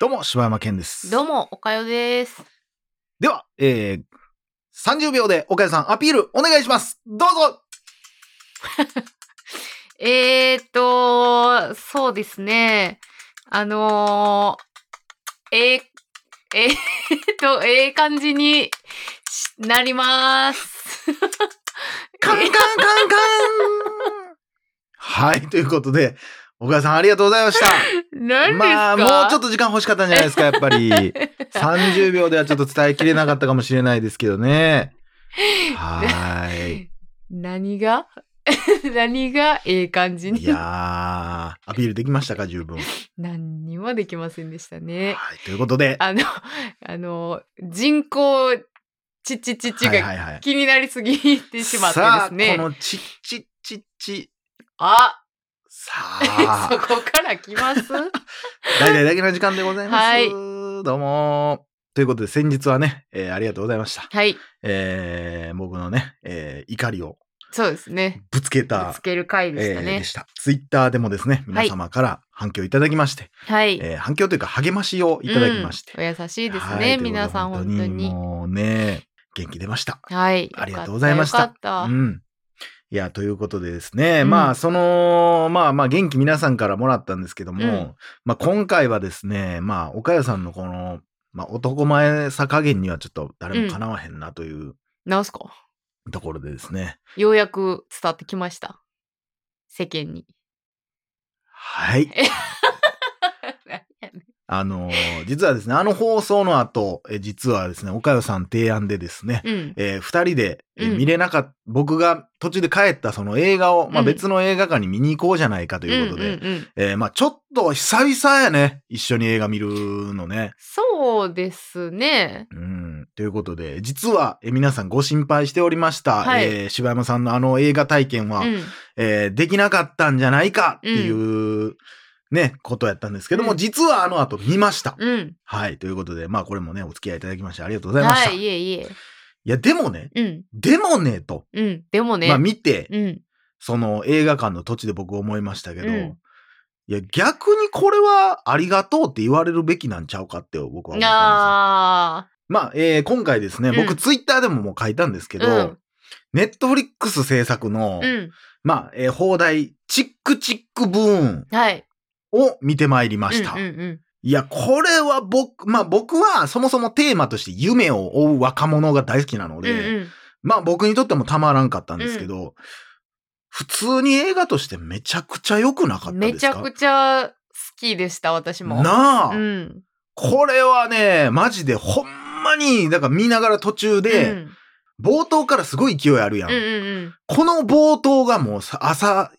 どうも、柴山健です。どうも、おかよです。では、えー、30秒で岡谷さんアピールお願いします。どうぞ えーっと、そうですね。あのー、えー、えーっと、ええ感じにしなります。カンカンカンカン はい、ということで、岡谷さんありがとうございました。何ですか？まあ、もうちょっと時間欲しかったんじゃないですか、やっぱり。30秒ではちょっと伝えきれなかったかもしれないですけどね。はーい。何が？何がええ感じに？いやー、アピールできましたか、十分。何にもできませんでしたね。はい、ということで、あの、あの、人口、ちちちちがはいはいはい。気になりすぎてしまってですね。このチッチッチッチ、あさそあ、こから来ます？大々だけの時間でございます。はいどうもということで、先日はね、えーありがとうございました。はい。えー僕のね、えー怒りをそうですね。ぶつけたぶつ、ける回でしたねえーで。した。ツイッターでもですね、皆様から反響いただきまして、はい。えー反響というか励ましをいただきまして。うんお優しいですはね。皆さん本当に。もうね、元気出ました。はい。ありがとうございましたよかった。うん。いや、ということでですね、うんまあ、その、まあまあ、元気皆さんからもらったんですけども、うんまあ、今回はですね、まあ、岡谷さんのこの、まあ、男前さ加減にはちょっと誰もかなわへんなというたなんすか？ところでですね、ようやく伝わってきました。世間に。はい。あのー実はですね、あの放送の後、え実はですね、岡谷さん提案でですね、うん。えー二人で、え見れなかった、僕が途中で帰ったその映画を、まあうん別の映画館に見に行こうじゃないかということで、んんんえーまあちょっと久々やね。一緒に映画見るのね。そうですね。うん。ということで、実は、えー皆さんご心配しておりました。はいえー柴山さんのあの映画体験は、うん。えーできなかったんじゃないかっていう、ね、ことやったんですけども、うん実はあの後見ました。うん。はい。ということで、まあこれもね、お付き合いいただきましてありがとうございました。、はいい、いえいえ。や、でもね、うん。でもね、と、うん。でもね。まあ見て、うん。その映画館の土地で僕思いましたけど、うんいや、逆にこれはありがとうって言われるべきなんちゃうかって僕は思ったんですよ。あまあ、えー今回ですね、うん僕ツイッターでももう書いたんですけど、うんネットフリックス制作の、ー。うん。まあ、えー放題、チックチックブーンはい。を見てまいりました。うんうんうん。いや、これは僕、まあ僕はそもそもテーマとして夢を追う若者が大好きなので、うんうんまあ僕にとってもたまらんかったんですけど、普通に映画としてめちゃくちゃ良くなかったですか？めちゃくちゃ好きでした、私も。なあ、うん。これはね、マジでほんまに、だから見ながら途中で、うん冒頭からすごい勢いあるやん。うんうんこの冒頭がもうさ朝、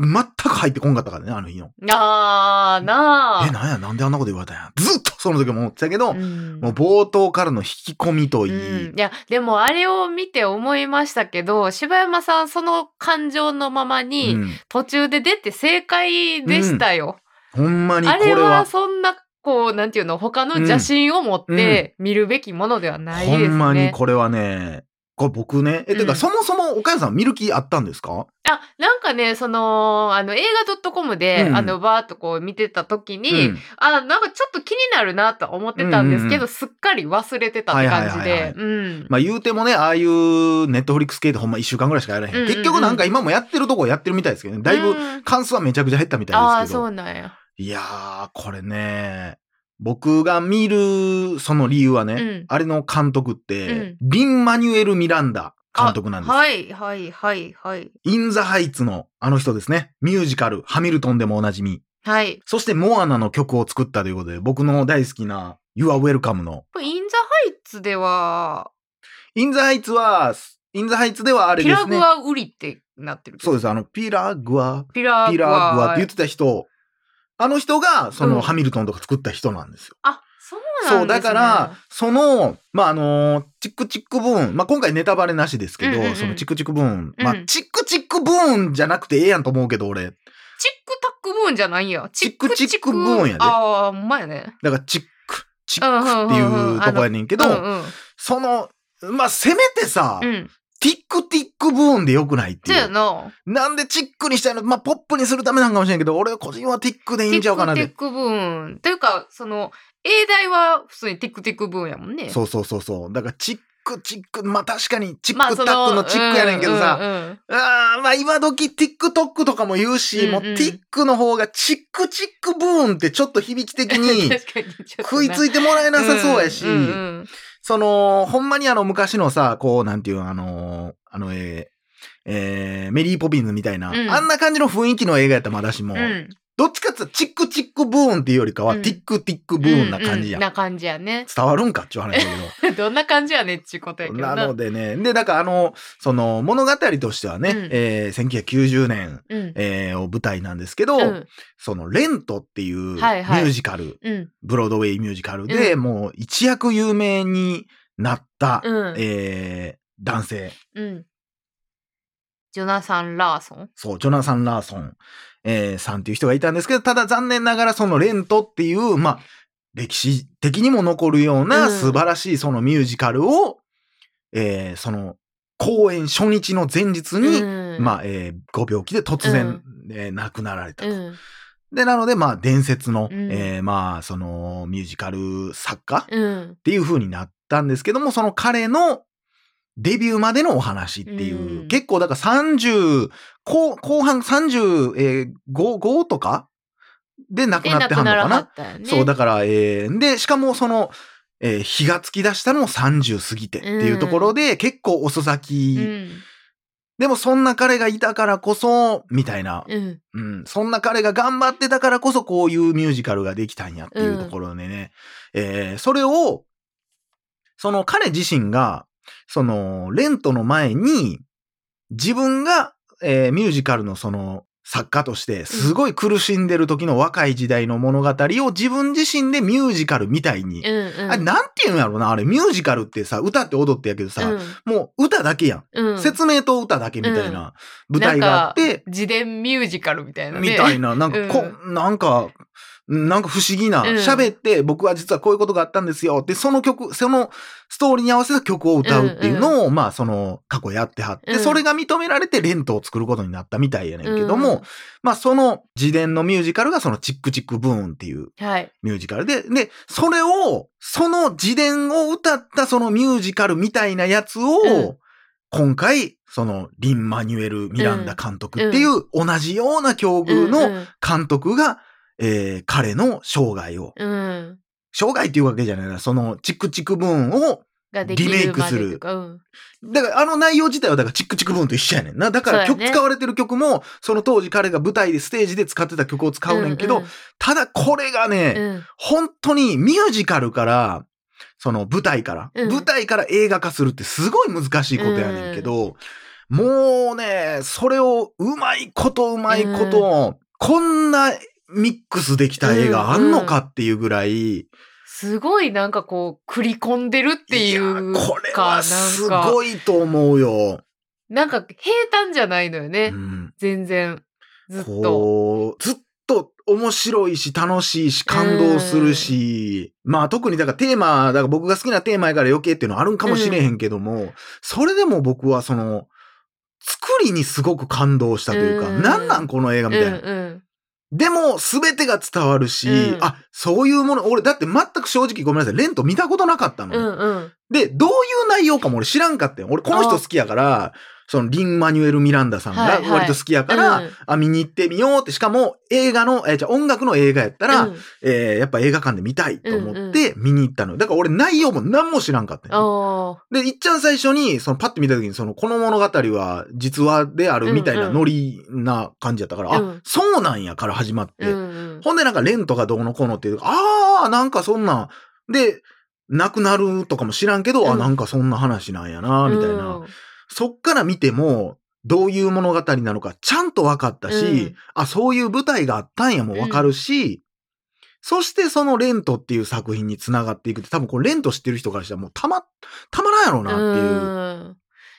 全く入ってこんかったからね、あの日の。うん。あー、なあ。え、なんや、なんであんなこと言われたんや。ずっとその時も思ってたけど、うんもう冒頭からの引き込みといい。うん、いやでもあれを見て思いましたけど柴山さんその感情のままに、うん途中で出て正解でしたよ。ほんまにこあれはれは、そんなこうなんていうの他の邪心を持って見るべきものではないですね。ほんまにこれはね、これ僕ね、え、てかうんそもそも岡谷さん見る気あったんですか？あなんかねそのあの映画 .com で、うんあのバーっとこう見てた時に、うんあなんかちょっと気になるなとは思ってたんですけど、うんうんうんすっかり忘れてたって感じで。うんまあ言うてもね、ああいうネットフリックス系ってほんま一週間ぐらいしかやらへん。うんうんうん結局なんか今もやってるとこやってるみたいですけどね。だいぶうん関数はめちゃくちゃ減ったみたああいですけど。そうなんや。いやー、これね、僕が見るその理由はね、うんあれの監督って、リン・マニュエル・ミランダ監督なんです。あはいはいはいはい。イン・ザ・ハイツのあの人ですね。ミュージカル、ハミルトンでもおなじみ。はい。そしてモアナの曲を作ったということで、僕の大好きな You Are Welcome の。インザハイツでは、イン・ザ・ハイツは、イン・ザ・ハイツではあれピラグですね。アウリってなってる。そうです。あの、ピラグア、ピラグア。ピラグアって言ってた人、あの人が、その、うんハミルトンとか作った人なんですよ。あ、そうなんですね。そう、だから、その、まあ、あのーチックチックブーン、まあ、今回ネタバレなしですけど、うんうんうんそのチックチックブーン、まあう、んチックチックブーンじゃなくてええやんと思うけど、俺。チックタックブーンじゃないんや。チックチックブーンやでああ、ほんまやね。だから、チック、チックっていうとこやねんけど、うんうんその、まあ、せめてさ、うん。ティックティックブーンでよくないっていう。な。なんでチックにしたいの？まあ、ポップにするためなんかもしれんけど、俺個人はティックでいいんちゃうかなってティッ。クティックブーン。というか、その、英題は普通にティックティックブーンやもんね。そうそうそうそう。だから、チック、チック、まあ確かに、チックまあタックのチックやねんけどさ、うんうんうん。あーまあ今時 TikTok とかも言うし、もううん。うん Tik の方がチックチックブーンってちょっと響き的に 食いついてもらえなさそうやし、んんうん。その、ほんまにあの昔のさ、こうなんていうあの、あの、えーえーメリーポピンズみたいな、うん。あんな感じの雰囲気の映画やったらまだしも、うんどっちかってチックチックブーンっていうよりかは、うんティックティックブーンな感じやん。ううな感じやね。伝わるんか？っていう話だけど。どんな感じやねっちゅうことやけどな。なのでね。で、だからあの、その物語としてはね、うんえー1990年、うん。えーを舞台なんですけど、うん。そのレントっていうミはいはいュージカル、うん。ブロードウェイミュージカルで、うもう一躍有名になった、うん。えー男性。うん。ジョナサン・ラーソン？そう、ジョナサン・ラーソン、えーさんっていう人がいたんですけど、ただ残念ながらそのレントっていう、まあ、歴史的にも残るよううなん素晴らしいそのミュージカルを、えーその公演初日の前日に、うんまあ、えーご病気で突然、うんえー亡くなられたと。うん。で、なので、まあ、伝説の、うんえーまあ、その、ミュージカル作家っうん。ていう風になったんですけども、その彼のデビューまでのお話っていう、うん。結構、だから30、後後半35、えー5 5とか？で亡くで、なってはんのからな。ったよね。そう、だから、えーで、しかもその、えー火がつき出したのも30過ぎてっていうところで、結構遅咲き、うん。でもそんな彼がいたからこそ、みたいな。うん。うん、そんな彼が頑張ってたからこそこういうミュージカルができたんやっていうところでね、えーそれを、その彼自身が、その、レントの前に、自分が、えーミュージカルのその、作家として、すごい苦しんでる時の若い時代の物語を自分自身でミュージカルみたいに、うん。うん。あれなんて言うんやろうな、あれミュージカルってさ、歌って踊ってやけどさ、もう歌だけやん。うん。うん。説明と歌だけみたいな舞台があって、自伝ミュージカルみたいなね。みたいな、なんかこ、なんか、なんか不思議な、うん。喋って、僕は実はこういうことがあったんですよ。で、その曲、そのストーリーに合わせた曲を歌うっていうのを、まあ、その、過去やってはって、うん。それが認められてレントを作ることになったみたいやねんけども、うん。まあ、その自伝のミュージカルがそのチックチックブーンっていうはい。ミュージカルで、で、それを、その自伝を歌ったそのミュージカルみたいなやつを、うん。今回、その、リン・マニュエル・ミランダ監督っていう、同じような境遇のうん。監督が、えー彼の生涯を、うん。うん。生涯っていうわけじゃないな、その、チックチックブーンを、リメイクするうん。だからあの内容自体はだからチックチックブーンと一緒やねんな。だから曲、ね使われてる曲も、その当時彼が舞台でステージで使ってた曲を使うねんけど、うんただこれがね、うん本当にミュージカルから、その舞台から、うん舞台から映画化するってすごい難しいことやねんけど、もうね、それをうまいことうまいこと、こんなミックスできた映画あんのかっていうぐらい、すごいなんかこう、繰り込んでるっていうか。やこれはすごいと思うよ。なんか平坦じゃないのよね。うん全然。ずっと。ずっと面白いし楽しいし感動するし、まあ特にだからテーマ、だから僕が好きなテーマやから余計っていうのはあるんかもしれへんけども、それでも僕はその、作りにすごく感動したというか、うんなんなんこの映画みたいな。うんうん。でも、全てが伝わるし、うんあ、そういうもの、俺だって全く正直ごめんなさい、レント見たことなかったの。うんうん。で、どういう内容かも俺知らんかったよ。俺この人好きやから、そのリン・マニュエル・ミランダさんはいはいが割と好きやから、うんあ、見に行ってみようって、しかも映画の、えーじゃあ音楽の映画やったら、うんえーやっぱ映画館で見たいと思って見に行ったの。だから俺内容も何も知らんかったよ。あで、いっちゃん最初に、そのパッて見た時に、その、この物語は実話であるみたいなノリな感じやったから、うんあ、そうなんやから始まって。あ。うんうん。ほんでなんかレントがどうのこうのっていう、あー、なんかそんな、で、亡くなるとかも知らんけど、あ、うんなんかそんな話なんやな、みたいな。うんそっから見ても、どういう物語なのかちゃんと分かったし、うん。あ、そういう舞台があったんやも分かるし、そしてそのレントっていう作品につながっていくって、多分これレント知ってる人からしたらもうたま、たまらんやろうなっていう。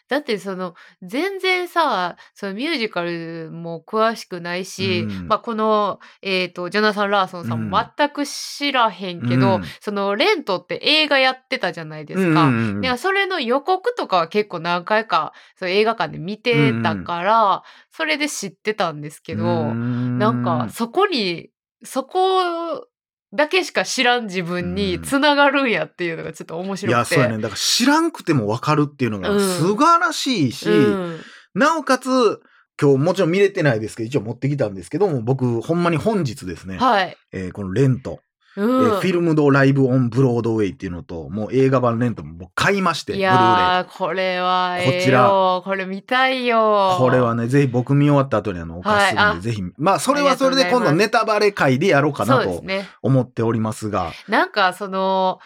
うんだってその全然さそのミュージカルも詳しくないし、うん。まあ、この、えー、とジョナサン・ラーソンさんも全く知らへんけど、うん。そのレントって映画やってたじゃないですか。うんうんうん。いやそれの予告とかは結構何回かそう映画館で見てたから、それで知ってたんですけど、ななんかそこにそこだけしか知らん自分につながるんやっていうのがちょっと面い白くて。やそうやね。だから知らんくても分かるっていうのがうん。素晴らしいし、うん。なおかつ今日もちろん見れてないですけど一応持ってきたんですけども僕ほんまに本日ですね、はい。えーこのレント、うえーんフィルムドライブオンブロードウェイっていうのともう映画版レントも僕買いましていやー、これはええよ。こちらこれ見たいよ。これはね、ぜひ僕見終わった後にあの、お貸しするんで、はいあぜひ、まあ、それはそれで今度ネタバレ会でやろうかなと。思っておりますが、なんかその、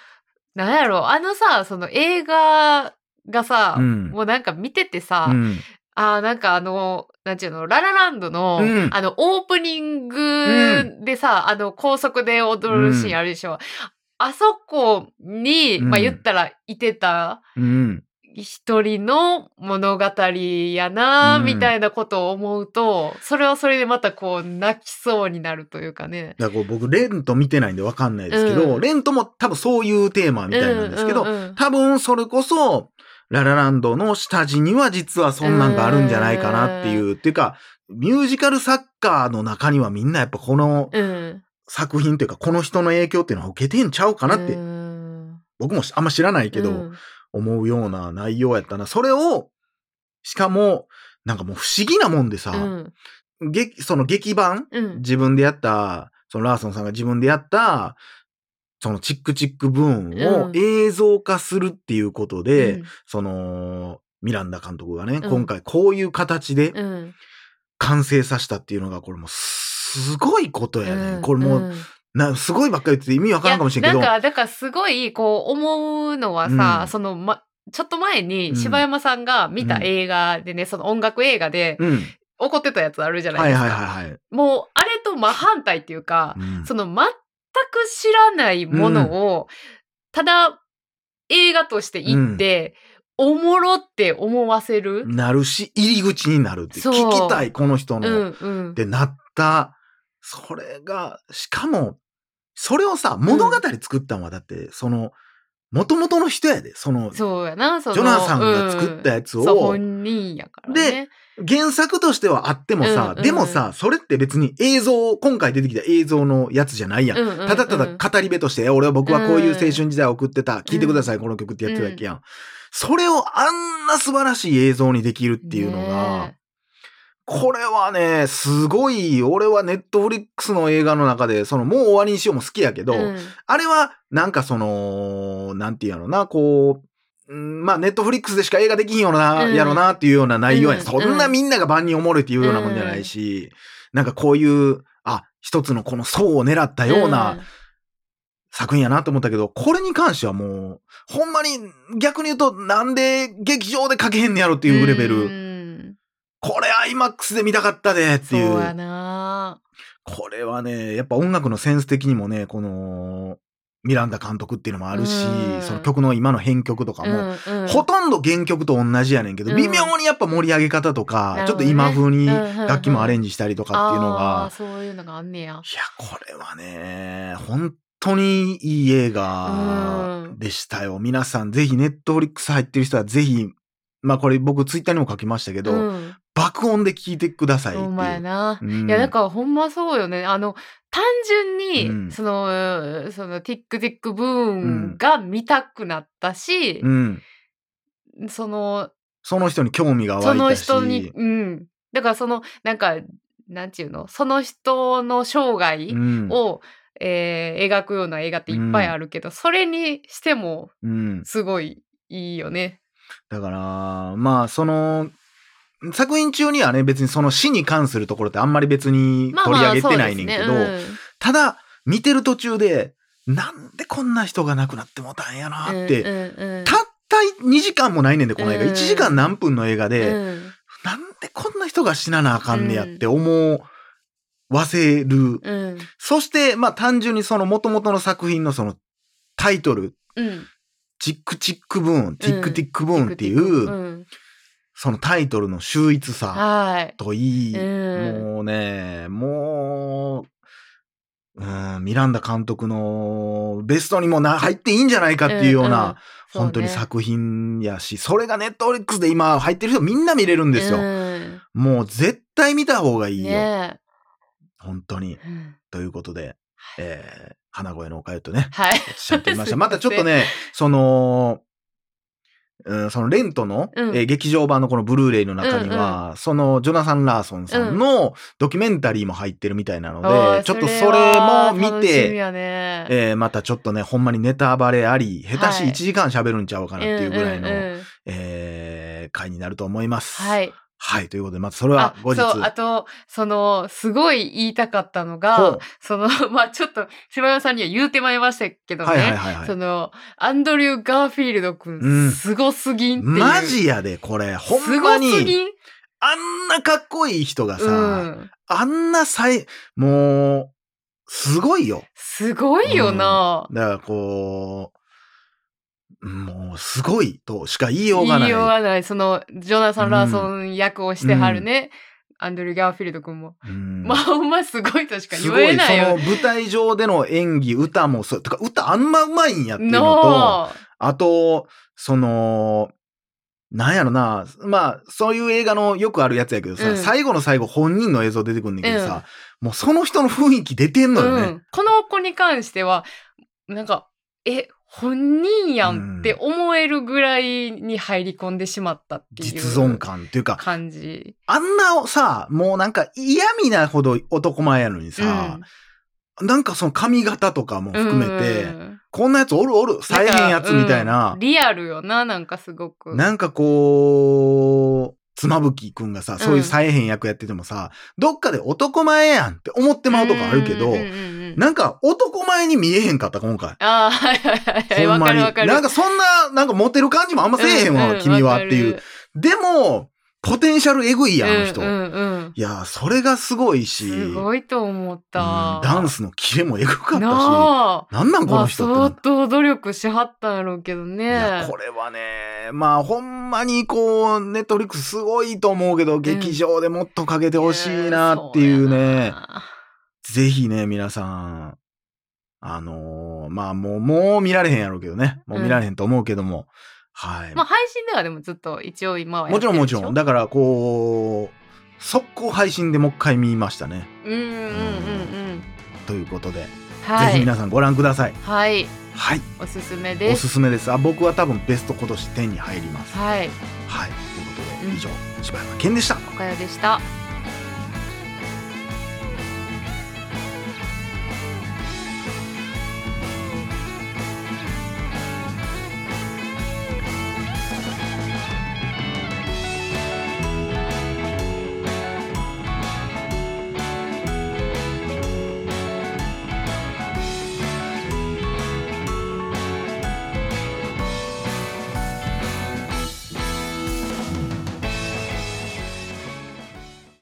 なんやろ、あのさ、その映画がさ、うんもうなんか見ててさ、うん。あーなんかあの、なんちゅうの、ララランドの、うん。あの、オープニングでさ、あの、高速で踊るシーンあるでしょ。あそこに、うん。まあ言ったらいてたうん。一人の物語やな、うん。みたいなことを思うと、それはそれでまたこう、泣きそうになるというかね。だからこう僕、レント見てないんでわかんないですけど、うん。レントも多分そういうテーマみたいなんですけど、うんうんうん。多分それこそ、ララランドの下地には実はそんなんがあるんじゃないかなっていう、っていうか、ミュージカルサッカーの中にはみんなやっぱこのうん。作品というか、この人の影響っていうのは受けてんちゃうかなって、うん。僕もあんま知らないけど、うん。思うような内容やったな。それを、しかも、なんかもう不思議なもんでさ、うん。劇その劇版、うん。自分でやった、そのラーソンさんが自分でやった、そのチックチックブーンをうん。映像化するっていうことで、うん。その、ミランダ監督がね、うん。今回こういう形でうん。完成させたっていうのが、これもうすごいことやね。うん。これもう、ん。な、すごいばっかり言ってて意味わからんかもしれんけど、なんか、だからすごい、こう、思うのはさ、うん。その、ま、ちょっと前うん。に柴山さんが見た映画でね、その音楽映画でうん。怒ってたやつあるじゃないはいですか。はいはいはい。もう、あれと真反対っていうか、うん。その全く知らないものを、ただ映画として行って、おもろって思わせる。なるし、入り口になるって。聞きたい、この人うの。んうんっ。てなった。それが、しかも、それをさ、物語作ったのは、だって、その、元々の人やで。その、そうやな、そのジョナサンが作ったやつをうん本人やからね。原作としてはあってもさ、うんうんでもさ、それって別に映像、今回出てきた映像のやつじゃないやん。うんうんうんただただ語り部として、俺は僕はこういう青春時代を送ってた。聞いてください、この曲ってやってただけやん。それをあんな素晴らしい映像にできるっていうのが、ねこれはね、すごい、俺はネットフリックスの映画の中で、その、もう終わりにしようも好きやけど、うん。あれは、なんかその、なんていうのな、こう、うんまあ、ネットフリックスでしか映画できひんよな、うん。やろなっていうような内容や、うん。そんなみんなが万人おもろいっていうようなもんじゃないし、なんかこういう、あ、一つのこの層を狙ったような作品やなと思ったけど、これに関してはもう、ほんまに逆に言うと、なんで劇場で書けへんねやろっていうレベル。うんこれ IMAX で見たかったでってそういう。やな。これはね、やっぱ音楽のセンス的にもね、この、ミランダ監督っていうのもあるし、うんその曲の今の編曲とかも、うんうんほとんど原曲と同じやねんけど、うん微妙にやっぱ盛り上げ方とか、ちょっと今風にうんうんうん楽器もアレンジしたりとかっていうのが、そういうのがあんねや。いや、これはね、本当にいい映画うんでしたよ。皆さんぜひネットフリックス入ってる人はぜひ、まあこれ僕ツイッターにも書きましたけど、うん爆音で聞いてくださいっていう。ほんまやな。うんいや、だからほんまそうよね。あの、単純に、うんその、その、ティックティックブーンが見たくなったし、うん。その、その人に興味が湧いたし。その人に、うん。だからその、なんか、なんちゅうの、その人の生涯うん、を、えー描くような映画っていっぱいあるけど、それにしても、うん。すごいいいよね。だから、まあ、その、作品中にはね、別にその死に関するところってあんまり別に取り上げてないねんけど、ただ、見てる途中で、なんでこんな人が亡くなってもうたんやなうんって、うんうんうん。たった2時間もないねんで、この映画。うん。1時間何分の映画で、うん。なんでこんな人が死ななあかんねやって思わせる。うん。そして、まあ単純にその元々の作品のそのタイトル、うん。チックチックブーン、ティックティックブーンっていう、うんそのタイトルの秀逸さはい。といい、うんもうね、もう、うん、ミランダ監督のベストにもな入っていいんじゃないかっていうような、そうね本当に作品やし、それがネットフリックスで今入ってる人みんな見れるんですよ。うんもう絶対見た方がいいよ。ね本当に。えうんということで、えー、花声のおかゆとね、はい。おっしゃってみました。またちょっとね、その、うん、そのレントの、うん。えー劇場版のこのブルーレイの中には、そのジョナサン・ラーソンさんのドキュメンタリーも入ってるみたいなので、おーちょっとれそれはも見て、やね。えーまたちょっとね、ほんまにネタバレあり、下手しはい1時間喋るんちゃうかなっていうぐらいの、うんうんうん。えー回になると思います。はい。はい、ということで、まずそれはあ、後日。そう、あと、その、すごい言いたかったのほがう、その、まあちょっと、柴山さんには言うてまいりましたけどね、はいはいはいはいその、アンドリュー・ガーフィールド君、うんすごすぎんっていう。マジやで、これ。ほんすごますに、ぎん？あんなかっこいい人がさ、うん。あんなさい、もう、すごいよ。すごいよな。だからこう、もう、すごいとしか言いようがない。言いようがない。その、ジョナサン・ラーソン役をしてはるね。アンドリュー・ガーフィールド君も。うんまあ、ほんますごいとしか言えないよ。その舞台上での演技、歌もそう、とか歌あんまうまいんやっていうのと、のあと、その、なんやろな、まあ、そういう映画のよくあるやつやけどさ、うん最後の最後本人の映像出てくんねんけどさ、もうその人の雰囲気出てんのよね。うん、この子に関してはなんかえ本人やんって思えるぐらいに入り込んでしまったっていう。実存感っていうか、感じ。あんなさ、もうなんか嫌味なほど男前やのにさ、なんかその髪型とかも含めて、うん。こんなやつおるおる、さえへんやつみたいうん。な、リアルよななんかすごく。なんかこう、妻夫木くんがさ、そういうさえへん役やっててもさ、どっかで男前やんって思ってまうとこあるけど、うんうんうんうんなんか男前に見えへんかった、今回。あーはいはいはいほんまに。かるわかる。なんかそんな、なんかモテる感じもあんませえへんわ、うう君はっていう。でも、ポテンシャルエグいやん、あの人。うんうんうんいや、それがすごいし、すごいと思っうんた。ダンスのキレもエグかったし、なあ。なんなんこまあの人って。相当努力しはったんやろうけどね。いや、これはね、まあ、ほんまにこう、ネットフリックスすごいと思うけど、劇場でもっとかけてほしいなっていうね、ぜひね、皆さん、あのーまあ、もう、もう見られへんやろうけどね。もう見られへんと思うけども、はい。まあ配信ではでもずっと一応今はやもってるでしょ？ちろんもちろん。だから、こう、速攻配信でもう一回見ましたね。うんうんうんうん。ということで、はい。ぜひ皆さんご覧ください。はい。はい。おすすめおです。すすめです。あ、僕は多分ベスト今年10に入ります。はい。はい。ということで、うん以上、柴山健でした。おかよでした。